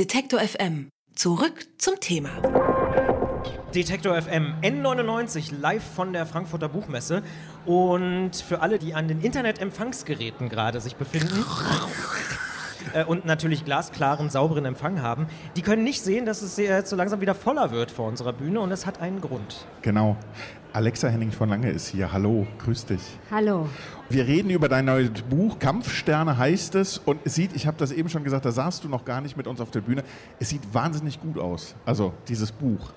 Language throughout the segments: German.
Detektor FM. Zurück zum Thema. Detektor FM N99 live von der Frankfurter Buchmesse. Und für alle, die an den Internetempfangsgeräten gerade sich befinden äh, und natürlich glasklaren, sauberen Empfang haben, die können nicht sehen, dass es jetzt so langsam wieder voller wird vor unserer Bühne und es hat einen Grund. Genau. Alexa Henning von Lange ist hier. Hallo, grüß dich. Hallo. Wir reden über dein neues Buch, Kampfsterne heißt es. Und es sieht, ich habe das eben schon gesagt, da saßt du noch gar nicht mit uns auf der Bühne. Es sieht wahnsinnig gut aus. Also dieses Buch.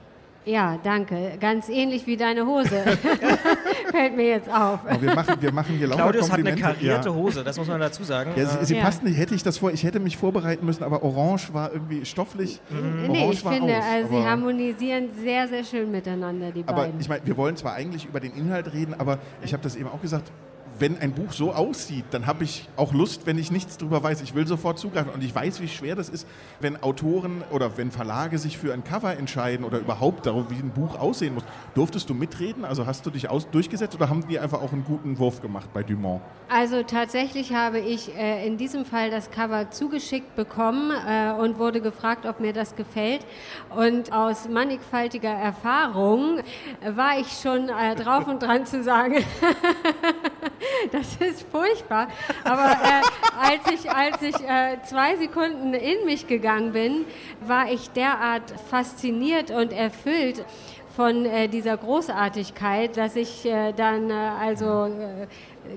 Ja, danke. Ganz ähnlich wie deine Hose. Fällt mir jetzt auf. Aber wir machen, wir machen hier lauter Claudius hat eine Komplimente. karierte ja. Hose, das muss man dazu sagen. Ja, sie, sie Ja. passt nicht. Hätte ich das vor, ich hätte mich vorbereiten müssen, aber Orange war irgendwie stofflich. Nee, Orange ich war finde, aus, also sie aber- harmonisieren sehr, sehr schön miteinander, die Aber beiden. ich meine, wir wollen zwar eigentlich über den Inhalt reden, aber ich habe das eben auch gesagt, wenn ein Buch so aussieht, dann habe ich auch Lust, wenn ich nichts drüber weiß. Ich will sofort zugreifen. Und ich weiß, wie schwer das ist, wenn Autoren oder wenn Verlage sich für ein Cover entscheiden oder überhaupt darum, wie ein Buch aussehen muss. Durftest du mitreden? Also hast du dich aus durchgesetzt oder haben die einfach auch einen guten Wurf gemacht bei Dumont? Also tatsächlich habe ich äh, in diesem Fall das Cover zugeschickt bekommen äh, und wurde gefragt, ob mir das gefällt. Und aus mannigfaltiger Erfahrung war ich schon äh, drauf und dran zu sagen, das ist furchtbar. Aber äh, als ich, als ich äh, zwei Sekunden in mich gegangen bin, war ich derart fasziniert und erfüllt von äh, dieser Großartigkeit, dass ich äh, dann äh, also äh,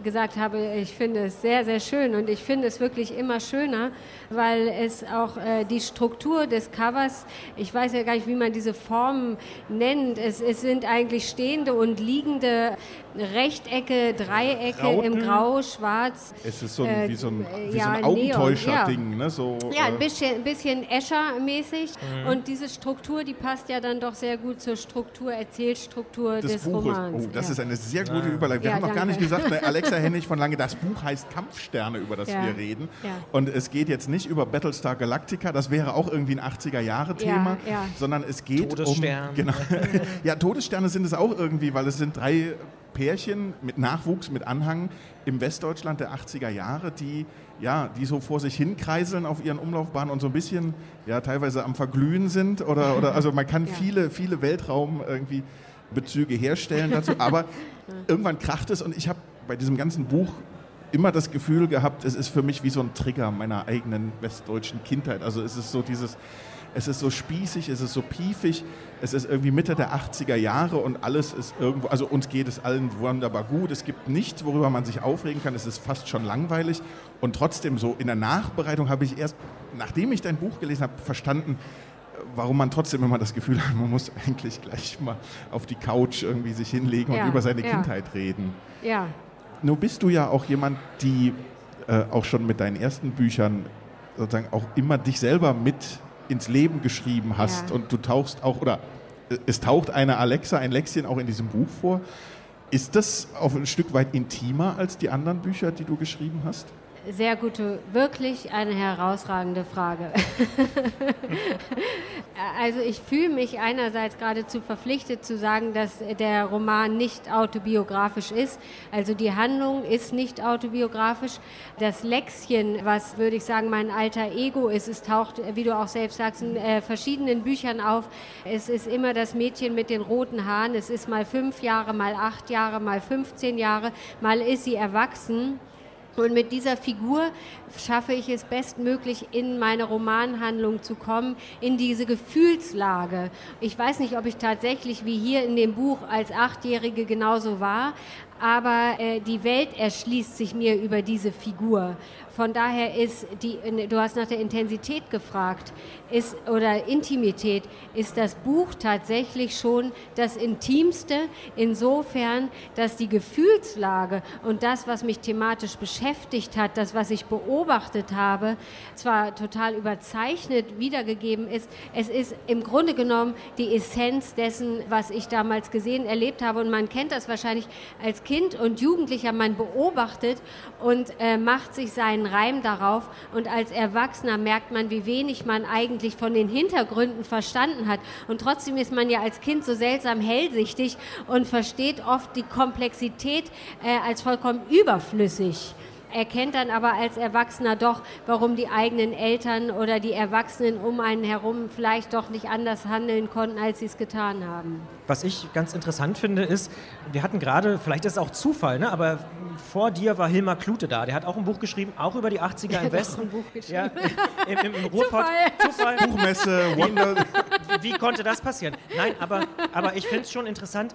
gesagt habe, ich finde es sehr, sehr schön und ich finde es wirklich immer schöner, weil es auch äh, die Struktur des Covers, ich weiß ja gar nicht, wie man diese Formen nennt, es, es sind eigentlich stehende und liegende Rechtecke, Dreiecke im Rauten. Grau, Schwarz. Es ist so ein, Äh, wie so ein, wie ja, so ein Augentäuscher-Ding. Ne? So, Ja, äh, ein bisschen, ein bisschen Escher-mäßig. Mhm. Und diese Struktur, die passt ja dann doch sehr gut zur Struktur, Erzählstruktur des, des. Romans. Oh, das ja. ist eine sehr gute Überleitung. Wir Ja, haben noch gar danke. nicht gesagt, ne, Alexa Hennig von Lange, das Buch heißt Kampfsterne, über das Ja. wir reden. Ja. Und es geht jetzt nicht über Battlestar Galactica, das wäre auch irgendwie ein 80er-Jahre-Thema, Ja, ja. sondern es geht Todesstern. um... Genau. ja, Todessterne sind es auch irgendwie, weil es sind drei Pärchen mit Nachwuchs, mit Anhang im Westdeutschland der 80er Jahre, die ja, die so vor sich hinkreiseln auf ihren Umlaufbahnen und so ein bisschen, ja, teilweise am Verglühen sind oder, oder also man kann Ja. viele, viele Weltraum irgendwie Bezüge herstellen dazu, aber irgendwann kracht es und ich habe bei diesem ganzen Buch immer das Gefühl gehabt, es ist für mich wie so ein Trigger meiner eigenen westdeutschen Kindheit. Also es ist so dieses, es ist so spießig, es ist so piefig, es ist irgendwie Mitte der 80er Jahre und alles ist irgendwo, also uns geht es allen wunderbar gut. Es gibt nichts, worüber man sich aufregen kann. Es ist fast schon langweilig und trotzdem so in der Nachbereitung habe ich erst, nachdem ich dein Buch gelesen habe, verstanden, warum man trotzdem immer das Gefühl hat, man muss eigentlich gleich mal auf die Couch irgendwie sich hinlegen und Ja, über seine ja. Kindheit reden. Ja, Nun bist du ja auch jemand, die äh, auch schon mit deinen ersten Büchern sozusagen auch immer dich selber mit ins Leben geschrieben hast Ja. und du tauchst auch, oder äh, es taucht eine Alexa, ein Lexien auch in diesem Buch vor. Ist das auf ein Stück weit intimer als die anderen Bücher, die du geschrieben hast? Sehr gute, wirklich eine herausragende Frage. also ich fühle mich einerseits geradezu verpflichtet zu sagen, dass der Roman nicht autobiografisch ist. Also die Handlung ist nicht autobiografisch. Das Lexchen, was würde ich sagen mein alter Ego ist, es taucht, wie du auch selbst sagst, in äh, verschiedenen Büchern auf. Es ist immer das Mädchen mit den roten Haaren. Es ist mal fünf Jahre, mal acht Jahre, mal 15 Jahre, mal ist sie erwachsen. Und mit dieser Figur schaffe ich es bestmöglich, in meine Romanhandlung zu kommen, in diese Gefühlslage. Ich weiß nicht, ob ich tatsächlich wie hier in dem Buch als Achtjährige genauso war, aber äh, die Welt erschließt sich mir über diese Figur. Von daher ist die, du hast nach der Intensität gefragt, ist, oder Intimität, ist das Buch tatsächlich schon das Intimste, insofern, dass die Gefühlslage und das, was mich thematisch beschäftigt hat, das, was ich beobachtet habe, zwar total überzeichnet wiedergegeben ist, es ist im Grunde genommen die Essenz dessen, was ich damals gesehen, erlebt habe. Und man kennt das wahrscheinlich als Kind und Jugendlicher, man beobachtet und äh, macht sich seinen Reim darauf. Und als Erwachsener merkt man, wie wenig man eigentlich von den Hintergründen verstanden hat. Und trotzdem ist man ja als Kind so seltsam hellsichtig und versteht oft die Komplexität äh, als vollkommen überflüssig. Erkennt dann aber als Erwachsener doch, warum die eigenen Eltern oder die Erwachsenen um einen herum vielleicht doch nicht anders handeln konnten, als sie es getan haben. Was ich ganz interessant finde, ist, wir hatten gerade, vielleicht ist es auch Zufall, ne, aber vor dir war Hilmar Klute da. Der hat auch ein Buch geschrieben, auch über die 80er im Westen. ein Buch geschrieben. Ja, im, im, im Ruhrpott. Zufall. Zufall. Buchmesse, Wonder. Wie, wie konnte das passieren? Nein, aber, aber ich finde es schon interessant,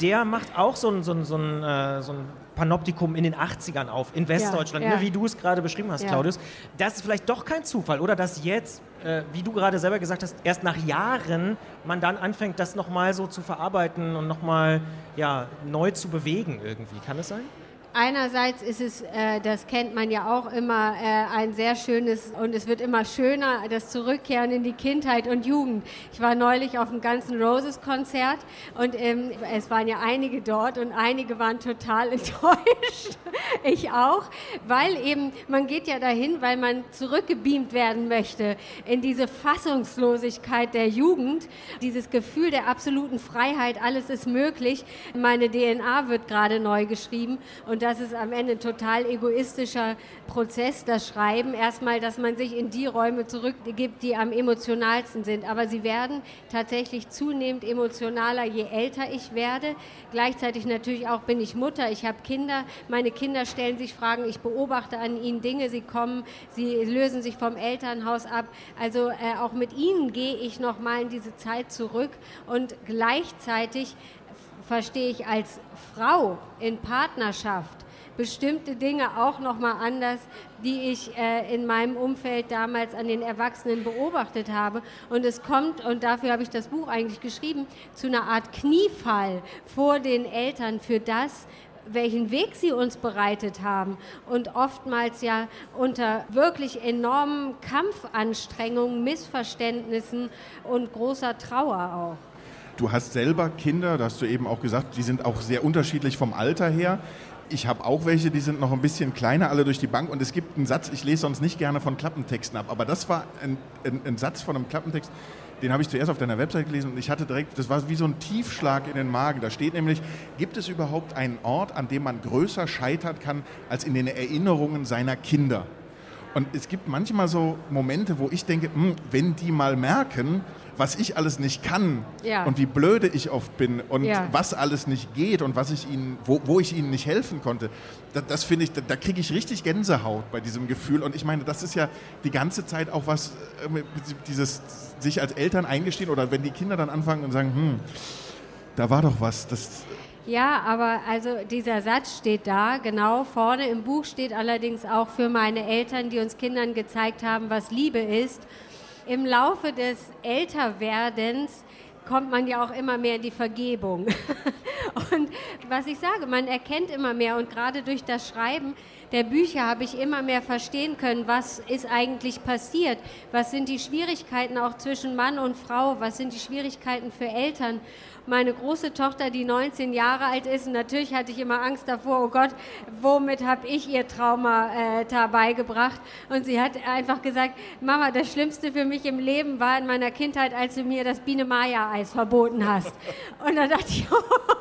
der macht auch so ein, so ein, so ein, äh, so ein Panoptikum in den 80ern auf, in Westdeutschland, Ja, ja. Ne, wie du es gerade beschrieben hast, Ja. Claudius. Das ist vielleicht doch kein Zufall, oder dass jetzt, äh, wie du gerade selber gesagt hast, erst nach Jahren man dann anfängt, das nochmal so zu verarbeiten und nochmal ja, neu zu bewegen irgendwie. Kann es sein? Einerseits ist es, äh, das kennt man ja auch immer, äh, ein sehr schönes und es wird immer schöner, das Zurückkehren in die Kindheit und Jugend. Ich war neulich auf dem ganzen Roses Konzert und ähm, es waren ja einige dort und einige waren total enttäuscht. ich auch, weil eben, man geht ja dahin, weil man zurückgebeamt werden möchte in diese Fassungslosigkeit der Jugend, dieses Gefühl der absoluten Freiheit, alles ist möglich. Meine DNA wird gerade neu geschrieben und das ist am Ende ein total egoistischer Prozess, das Schreiben. Erstmal, dass man sich in die Räume zurückgibt, die am emotionalsten sind. Aber sie werden tatsächlich zunehmend emotionaler, je älter ich werde. Gleichzeitig natürlich auch bin ich Mutter, ich habe Kinder. Meine Kinder stellen sich Fragen, ich beobachte an ihnen Dinge, sie kommen, sie lösen sich vom Elternhaus ab. Also äh, auch mit ihnen gehe ich nochmal in diese Zeit zurück und gleichzeitig verstehe ich als Frau in Partnerschaft bestimmte Dinge auch noch mal anders, die ich äh, in meinem Umfeld damals an den Erwachsenen beobachtet habe. Und es kommt, und dafür habe ich das Buch eigentlich geschrieben, zu einer Art Kniefall vor den Eltern für das, welchen Weg sie uns bereitet haben und oftmals ja unter wirklich enormen Kampfanstrengungen, Missverständnissen und großer Trauer auch. Du hast selber Kinder, da hast du eben auch gesagt, die sind auch sehr unterschiedlich vom Alter her. Ich habe auch welche, die sind noch ein bisschen kleiner, alle durch die Bank. Und es gibt einen Satz, ich lese sonst nicht gerne von Klappentexten ab, aber das war ein, ein, ein Satz von einem Klappentext, den habe ich zuerst auf deiner Website gelesen und ich hatte direkt, das war wie so ein Tiefschlag in den Magen. Da steht nämlich, gibt es überhaupt einen Ort, an dem man größer scheitern kann als in den Erinnerungen seiner Kinder? Und es gibt manchmal so Momente, wo ich denke, hm, wenn die mal merken, was ich alles nicht kann Ja. und wie blöde ich oft bin und Ja. was alles nicht geht und was ich ihnen, wo, wo ich ihnen nicht helfen konnte, das, das finde ich, da, da kriege ich richtig Gänsehaut bei diesem Gefühl. Und ich meine, das ist ja die ganze Zeit auch was, dieses sich als Eltern eingestehen oder wenn die Kinder dann anfangen und sagen, hm, da war doch was, das Ja, aber also dieser Satz steht da, genau vorne im Buch steht allerdings auch für meine Eltern, die uns Kindern gezeigt haben, was Liebe ist. Im Laufe des Älterwerdens kommt man ja auch immer mehr in die Vergebung. Und was ich sage, man erkennt immer mehr und gerade durch das Schreiben der Bücher habe ich immer mehr verstehen können, was ist eigentlich passiert, was sind die Schwierigkeiten auch zwischen Mann und Frau, was sind die Schwierigkeiten für Eltern. Meine große Tochter, die 19 Jahre alt ist, natürlich hatte ich immer Angst davor, oh Gott, womit habe ich ihr Trauma äh, da beigebracht? Und sie hat einfach gesagt, Mama, das Schlimmste für mich im Leben war in meiner Kindheit, als du mir das Biene-Maja-Eis verboten hast. Und dann dachte ich,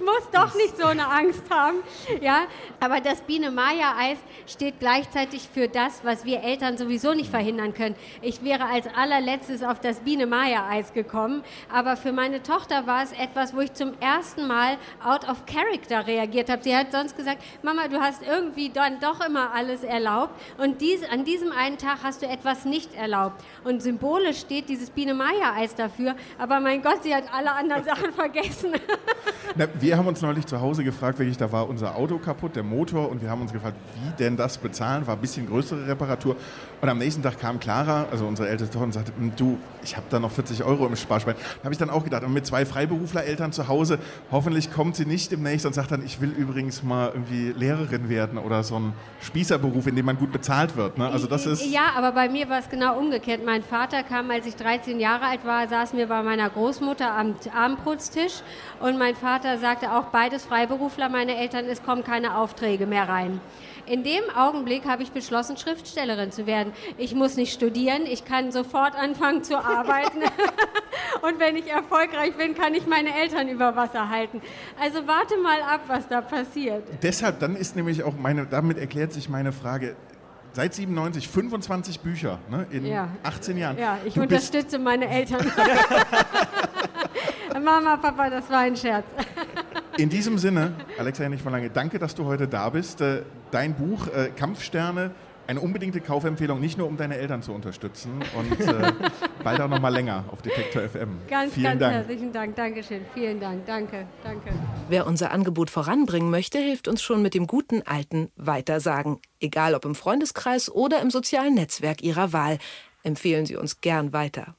muss doch nicht so eine Angst haben. Ja, aber das Biene-Maja-Eis steht gleichzeitig für das, was wir Eltern sowieso nicht verhindern können. Ich wäre als allerletztes auf das Biene-Maja-Eis gekommen, aber für meine Tochter war es etwas, wo ich zum ersten Mal out of character reagiert habe. Sie hat sonst gesagt, Mama, du hast irgendwie dann doch immer alles erlaubt und dies, an diesem einen Tag hast du etwas nicht erlaubt. Und symbolisch steht dieses Biene-Maja-Eis dafür, aber mein Gott, sie hat alle anderen Sachen vergessen. Na, wir haben uns neulich zu Hause gefragt, wirklich, da war unser Auto kaputt, der Motor, und wir haben uns gefragt, wie denn das bezahlen? War ein bisschen größere Reparatur. Und am nächsten Tag kam Clara, also unsere älteste Tochter, und sagte, "Hm, du, ich habe da noch 40 Euro im Sparschwein. Da habe ich dann auch gedacht, und mit zwei Freiberuflereltern zu Hause, hoffentlich kommt sie nicht demnächst und sagt dann, ich will übrigens mal irgendwie Lehrerin werden oder so ein Spießerberuf, in dem man gut bezahlt wird. Ne? Also das ist... Ja, aber bei mir war es genau umgekehrt. Mein Vater kam, als ich 13 Jahre alt war, saßen wir bei meiner Großmutter am Abendbrotstisch und mein Vater sagte auch beides Freiberufler, meine Eltern, es kommen keine Aufträge mehr rein. In dem Augenblick habe ich beschlossen, Schriftstellerin zu werden. Ich muss nicht studieren, ich kann sofort anfangen zu arbeiten. Und wenn ich erfolgreich bin, kann ich meine Eltern über Wasser halten. Also warte mal ab, was da passiert. Deshalb, dann ist nämlich auch meine, damit erklärt sich meine Frage. Seit 97 25 Bücher ne, in Ja. 18 Jahren. Ja, ich Du unterstütze meine Eltern. Mama, Papa, das war ein Scherz. In diesem Sinne, Alexa nicht von lange, danke, dass du heute da bist. Äh, Dein Buch äh, Kampfsterne, eine unbedingte Kaufempfehlung, nicht nur um deine Eltern zu unterstützen und äh, bald auch noch mal länger auf Detektor FM. Ganz, Vielen ganz Dank. herzlichen Dank. Dankeschön. Vielen Dank. Danke, danke. Wer unser Angebot voranbringen möchte, hilft uns schon mit dem guten alten Weitersagen. Egal ob im Freundeskreis oder im sozialen Netzwerk Ihrer Wahl. Empfehlen Sie uns gern weiter.